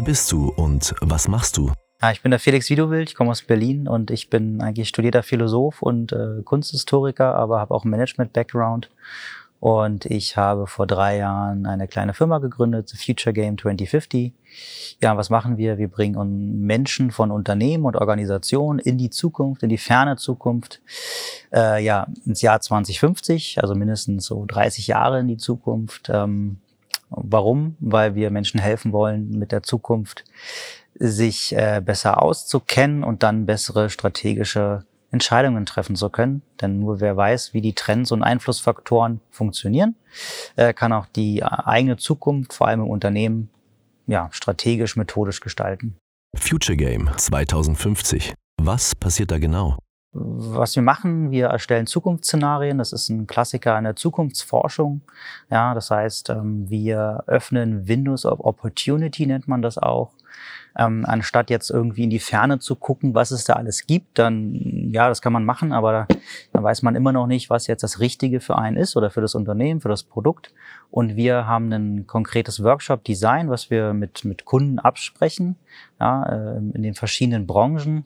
Wer bist du und was machst du? Ja, ich bin der Felix Widowild, ich komme aus Berlin und ich bin eigentlich studierter Philosoph und äh, Kunsthistoriker, aber habe auch Management-Background. Und ich habe vor drei Jahren eine kleine Firma gegründet, The Future Game 2050. Ja, was machen wir? Wir bringen Menschen von Unternehmen und Organisationen in die Zukunft, in die ferne Zukunft, äh, ja, ins Jahr 2050, also mindestens so 30 Jahre in die Zukunft. Ähm, warum? Weil wir Menschen helfen wollen, mit der Zukunft sich äh, besser auszukennen und dann bessere strategische Entscheidungen treffen zu können. Denn nur wer weiß, wie die Trends und Einflussfaktoren funktionieren, äh, kann auch die eigene Zukunft, vor allem im Unternehmen, ja, strategisch, methodisch gestalten. Future Game 2050. Was passiert da genau? Was wir machen, wir erstellen Zukunftsszenarien. Das ist ein Klassiker in der Zukunftsforschung. Ja, das heißt, ähm, wir öffnen Windows of Opportunity, nennt man das auch. Ähm, anstatt jetzt irgendwie in die Ferne zu gucken, was es da alles gibt, dann, ja, das kann man machen, aber da weiß man immer noch nicht, was jetzt das Richtige für einen ist oder für das Unternehmen, für das Produkt. Und wir haben ein konkretes Workshop-Design, was wir mit, mit Kunden absprechen, ja, äh, in den verschiedenen Branchen.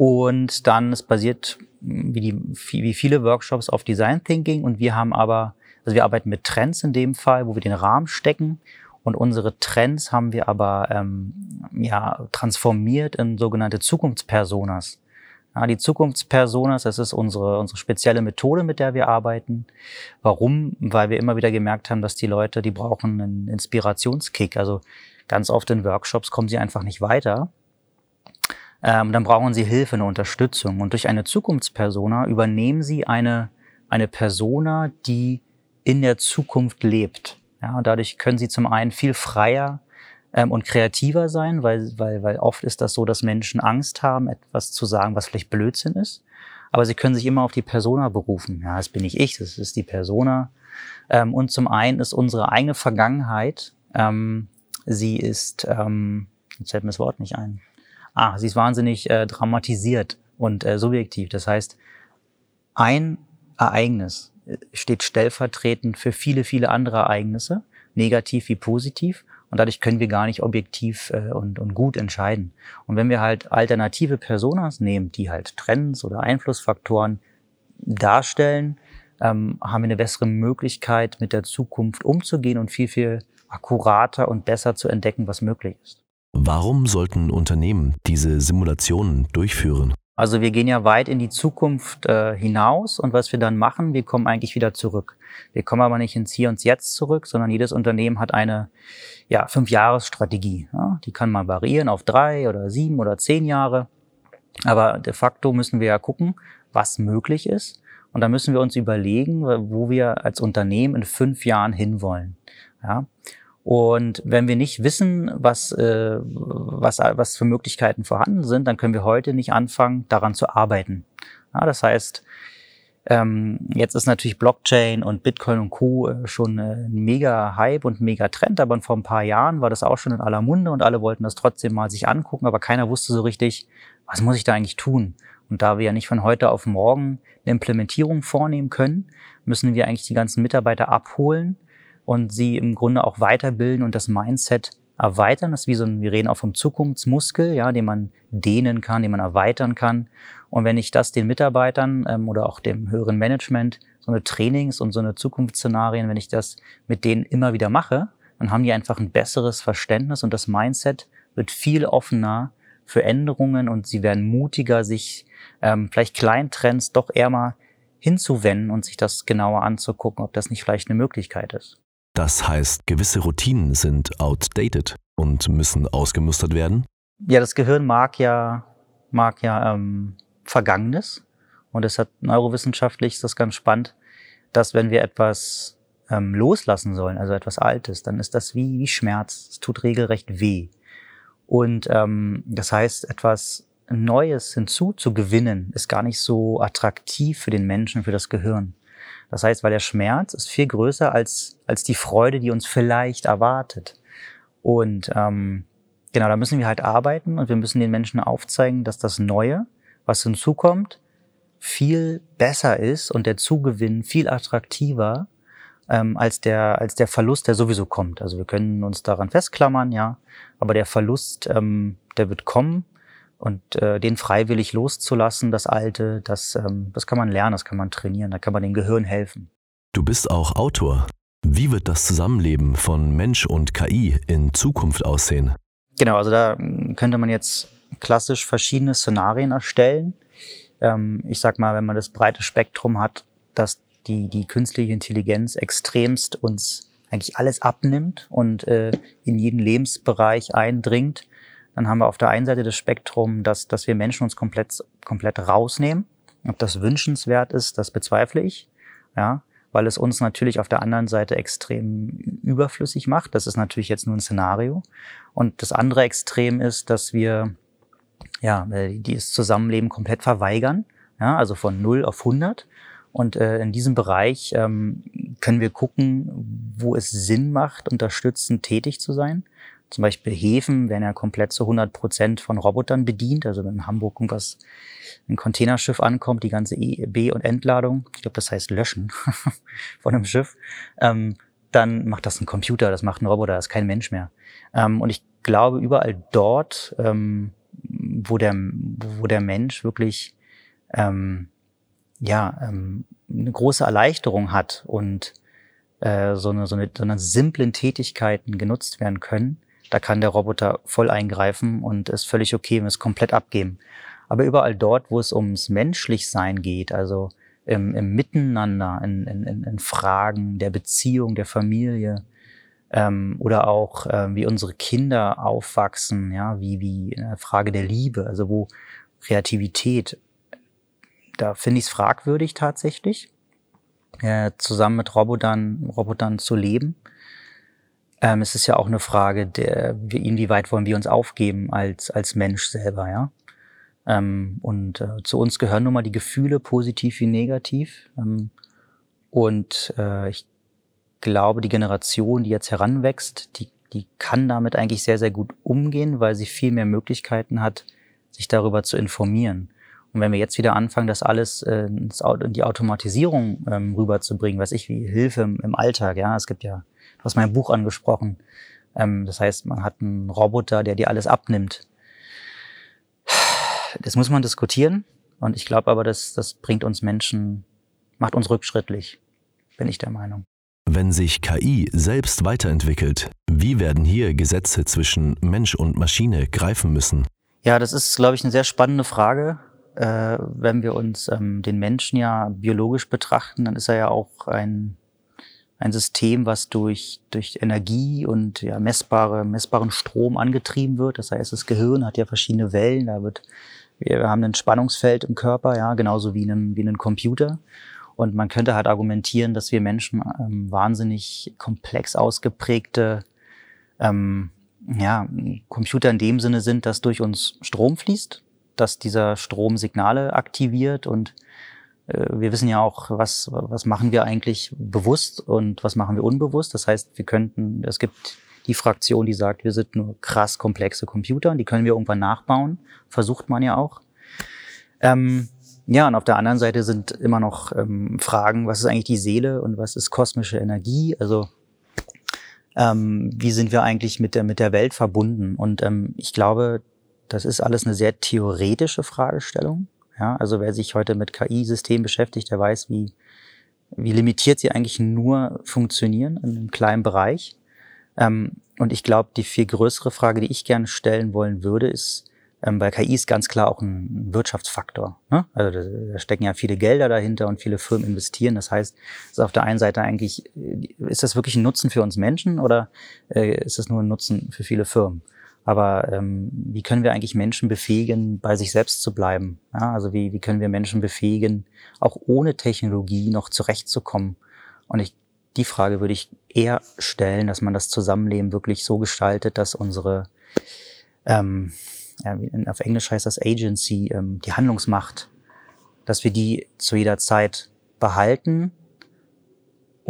Und dann, es basiert wie, die, wie viele Workshops auf Design Thinking und wir haben aber, also wir arbeiten mit Trends in dem Fall, wo wir den Rahmen stecken und unsere Trends haben wir aber ähm, ja, transformiert in sogenannte Zukunftspersonas. Ja, die Zukunftspersonas, das ist unsere, unsere spezielle Methode, mit der wir arbeiten. Warum? Weil wir immer wieder gemerkt haben, dass die Leute, die brauchen einen Inspirationskick. Also ganz oft in Workshops kommen sie einfach nicht weiter. Ähm, dann brauchen sie Hilfe, eine Unterstützung. Und durch eine Zukunftspersona übernehmen sie eine, eine Persona, die in der Zukunft lebt. Ja, und dadurch können sie zum einen viel freier ähm, und kreativer sein, weil, weil, weil oft ist das so, dass Menschen Angst haben, etwas zu sagen, was vielleicht Blödsinn ist. Aber sie können sich immer auf die Persona berufen. Ja, das bin nicht ich, das ist die Persona. Ähm, und zum einen ist unsere eigene Vergangenheit, ähm, sie ist, ähm, jetzt fällt mir das Wort nicht ein. Ah, sie ist wahnsinnig äh, dramatisiert und äh, subjektiv. Das heißt, ein Ereignis steht stellvertretend für viele, viele andere Ereignisse, negativ wie positiv. Und dadurch können wir gar nicht objektiv äh, und, und gut entscheiden. Und wenn wir halt alternative Personas nehmen, die halt Trends oder Einflussfaktoren darstellen, ähm, haben wir eine bessere Möglichkeit, mit der Zukunft umzugehen und viel, viel akkurater und besser zu entdecken, was möglich ist. Warum sollten Unternehmen diese Simulationen durchführen? Also wir gehen ja weit in die Zukunft äh, hinaus und was wir dann machen, wir kommen eigentlich wieder zurück. Wir kommen aber nicht ins Hier und Jetzt zurück, sondern jedes Unternehmen hat eine ja, Fünf-Jahres-Strategie. Ja? Die kann mal variieren auf drei oder sieben oder zehn Jahre. Aber de facto müssen wir ja gucken, was möglich ist. Und da müssen wir uns überlegen, wo wir als Unternehmen in fünf Jahren hinwollen. Ja? Und wenn wir nicht wissen, was, äh, was, was für Möglichkeiten vorhanden sind, dann können wir heute nicht anfangen, daran zu arbeiten. Ja, das heißt, ähm, jetzt ist natürlich Blockchain und Bitcoin und Co. Äh, schon äh, ein mega Hype und mega Trend, aber vor ein paar Jahren war das auch schon in aller Munde und alle wollten das trotzdem mal sich angucken, aber keiner wusste so richtig, was muss ich da eigentlich tun? Und da wir ja nicht von heute auf morgen eine Implementierung vornehmen können, müssen wir eigentlich die ganzen Mitarbeiter abholen, und sie im Grunde auch weiterbilden und das Mindset erweitern. Das ist wie so ein, wir reden auch vom Zukunftsmuskel, ja, den man dehnen kann, den man erweitern kann. Und wenn ich das den Mitarbeitern ähm, oder auch dem höheren Management, so eine Trainings und so eine Zukunftsszenarien, wenn ich das mit denen immer wieder mache, dann haben die einfach ein besseres Verständnis und das Mindset wird viel offener für Änderungen und sie werden mutiger, sich ähm, vielleicht Kleintrends doch eher mal hinzuwenden und sich das genauer anzugucken, ob das nicht vielleicht eine Möglichkeit ist. Das heißt, gewisse Routinen sind outdated und müssen ausgemustert werden? Ja, das Gehirn mag ja, mag ja ähm, Vergangenes. Und deshalb neurowissenschaftlich ist das ganz spannend, dass wenn wir etwas ähm, loslassen sollen, also etwas Altes, dann ist das wie, wie Schmerz. Es tut regelrecht weh. Und ähm, das heißt, etwas Neues hinzuzugewinnen, ist gar nicht so attraktiv für den Menschen, für das Gehirn. Das heißt, weil der Schmerz ist viel größer als, als die Freude, die uns vielleicht erwartet. Und ähm, genau, da müssen wir halt arbeiten und wir müssen den Menschen aufzeigen, dass das Neue, was hinzukommt, viel besser ist und der Zugewinn viel attraktiver ähm, als, der, als der Verlust, der sowieso kommt. Also wir können uns daran festklammern, ja, aber der Verlust, ähm, der wird kommen und äh, den freiwillig loszulassen, das Alte, das, ähm, das kann man lernen, das kann man trainieren, da kann man dem Gehirn helfen. Du bist auch Autor. Wie wird das Zusammenleben von Mensch und KI in Zukunft aussehen? Genau, also da hm, könnte man jetzt klassisch verschiedene Szenarien erstellen. Ähm, ich sag mal, wenn man das breite Spektrum hat, dass die, die künstliche Intelligenz extremst uns eigentlich alles abnimmt und äh, in jeden Lebensbereich eindringt, dann haben wir auf der einen Seite das Spektrum, dass, dass wir Menschen uns komplett, komplett rausnehmen. Ob das wünschenswert ist, das bezweifle ich. Ja, weil es uns natürlich auf der anderen Seite extrem überflüssig macht. Das ist natürlich jetzt nur ein Szenario. Und das andere Extrem ist, dass wir ja, dieses Zusammenleben komplett verweigern, ja, also von 0 auf 100. Und äh, in diesem Bereich ähm, können wir gucken, wo es Sinn macht, unterstützend tätig zu sein. Zum Beispiel Häfen werden ja komplett zu 100 Prozent von Robotern bedient. Also wenn in Hamburg irgendwas, ein Containerschiff ankommt, die ganze e B- und Entladung, ich glaube, das heißt Löschen von einem Schiff, ähm, dann macht das ein Computer, das macht ein Roboter, das ist kein Mensch mehr. Ähm, und ich glaube, überall dort, ähm, wo, der, wo der Mensch wirklich ähm, ja, ähm, eine große Erleichterung hat und äh, so, eine, so, eine, so eine simplen Tätigkeiten genutzt werden können, da kann der Roboter voll eingreifen und ist völlig okay, wir es komplett abgeben. Aber überall dort, wo es ums Menschlichsein geht, also im, im Miteinander, in, in, in Fragen der Beziehung, der Familie, ähm, oder auch äh, wie unsere Kinder aufwachsen, ja, wie, wie eine Frage der Liebe, also wo Kreativität, da finde ich es fragwürdig tatsächlich, äh, zusammen mit Robotern, Robotern zu leben. Ähm, es ist ja auch eine Frage, der, inwieweit wollen wir uns aufgeben als, als Mensch selber, ja. Ähm, und äh, zu uns gehören nun mal die Gefühle, positiv wie negativ. Ähm, und äh, ich glaube, die Generation, die jetzt heranwächst, die, die kann damit eigentlich sehr, sehr gut umgehen, weil sie viel mehr Möglichkeiten hat, sich darüber zu informieren. Und wenn wir jetzt wieder anfangen, das alles äh, in die Automatisierung ähm, rüberzubringen, weiß ich, wie Hilfe im, im Alltag, ja, es gibt ja Du hast mein Buch angesprochen. Ähm, das heißt, man hat einen Roboter, der dir alles abnimmt. Das muss man diskutieren. Und ich glaube aber, dass das bringt uns Menschen, macht uns rückschrittlich, bin ich der Meinung. Wenn sich KI selbst weiterentwickelt, wie werden hier Gesetze zwischen Mensch und Maschine greifen müssen? Ja, das ist, glaube ich, eine sehr spannende Frage. Äh, wenn wir uns ähm, den Menschen ja biologisch betrachten, dann ist er ja auch ein ein System, was durch, durch Energie und ja, messbare, messbaren Strom angetrieben wird. Das heißt, das Gehirn hat ja verschiedene Wellen. Da wird, wir haben ein Spannungsfeld im Körper, ja, genauso wie einen, wie einen Computer. Und man könnte halt argumentieren, dass wir Menschen ähm, wahnsinnig komplex ausgeprägte ähm, ja, Computer in dem Sinne sind, dass durch uns Strom fließt, dass dieser Strom Signale aktiviert und wir wissen ja auch, was, was machen wir eigentlich bewusst und was machen wir unbewusst. Das heißt, wir könnten, es gibt die Fraktion, die sagt, wir sind nur krass komplexe Computer, die können wir irgendwann nachbauen. Versucht man ja auch. Ähm, ja, und auf der anderen Seite sind immer noch ähm, Fragen, was ist eigentlich die Seele und was ist kosmische Energie? Also ähm, wie sind wir eigentlich mit der, mit der Welt verbunden? Und ähm, ich glaube, das ist alles eine sehr theoretische Fragestellung. Ja, also wer sich heute mit KI-Systemen beschäftigt, der weiß, wie, wie limitiert sie eigentlich nur funktionieren in einem kleinen Bereich. Ähm, und ich glaube, die viel größere Frage, die ich gerne stellen wollen würde, ist, ähm, weil KI ist ganz klar auch ein Wirtschaftsfaktor. Ne? Also da, da, stecken ja viele Gelder dahinter und viele Firmen investieren. Das heißt, ist auf der einen Seite eigentlich, ist das wirklich ein Nutzen für uns Menschen oder äh, ist das nur ein Nutzen für viele Firmen? Aber ähm, wie können wir eigentlich Menschen befähigen, bei sich selbst zu bleiben? Ja, also wie, wie können wir Menschen befähigen, auch ohne Technologie noch zurechtzukommen? Und ich, die Frage würde ich eher stellen, dass man das Zusammenleben wirklich so gestaltet, dass unsere, ähm, ja, auf Englisch heißt das Agency, ähm, die Handlungsmacht, dass wir die zu jeder Zeit behalten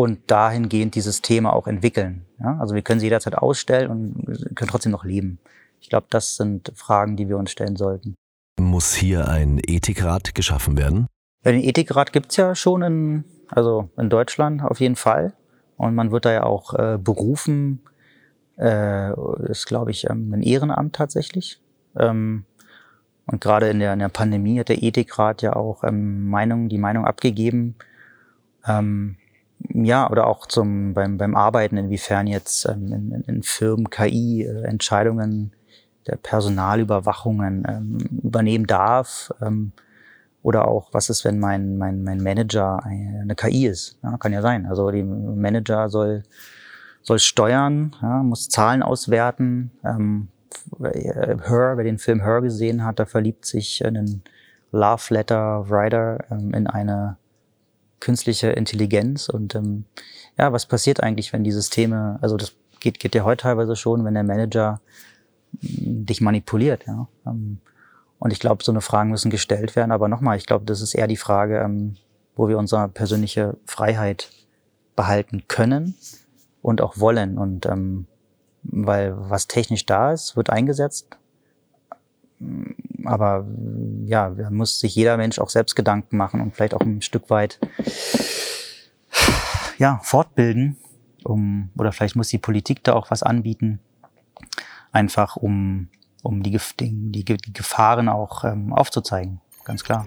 und dahingehend dieses Thema auch entwickeln. Ja? Also wir können sie jederzeit ausstellen und können trotzdem noch leben. Ich glaube, das sind Fragen, die wir uns stellen sollten. Muss hier ein Ethikrat geschaffen werden? Ja, den Ethikrat gibt's ja schon in, also in Deutschland auf jeden Fall. Und man wird da ja auch äh, berufen, äh, ist, glaube ich, ähm, ein Ehrenamt tatsächlich. Ähm, und gerade in der, in der Pandemie hat der Ethikrat ja auch ähm, Meinung, die Meinung abgegeben, ähm, ja, oder auch zum, beim, beim Arbeiten, inwiefern jetzt ähm, in, in Firmen KI äh, Entscheidungen der Personalüberwachungen ähm, übernehmen darf. Ähm, oder auch, was ist, wenn mein, mein, mein Manager eine KI ist? Ja, kann ja sein. Also die Manager soll, soll steuern, ja, muss Zahlen auswerten, ähm, Her, wer den Film Her gesehen hat, da verliebt sich ein Love Letter Writer ähm, in eine künstliche Intelligenz. Und ähm, ja, was passiert eigentlich, wenn die Systeme, also das geht, geht ja heute teilweise schon, wenn der Manager hm, dich manipuliert, ja. Ähm, und ich glaube, so eine Fragen müssen gestellt werden. Aber nochmal, ich glaube, das ist eher die Frage, ähm, wo wir unsere persönliche Freiheit behalten können und auch wollen. Und ähm, weil was technisch da ist, wird eingesetzt. Aber ja, da muss sich jeder Mensch auch selbst Gedanken machen und vielleicht auch ein Stück weit ja, fortbilden, um, oder vielleicht muss die Politik da auch was anbieten, einfach um, um die, die, die Gefahren auch ähm, aufzuzeigen, ganz klar.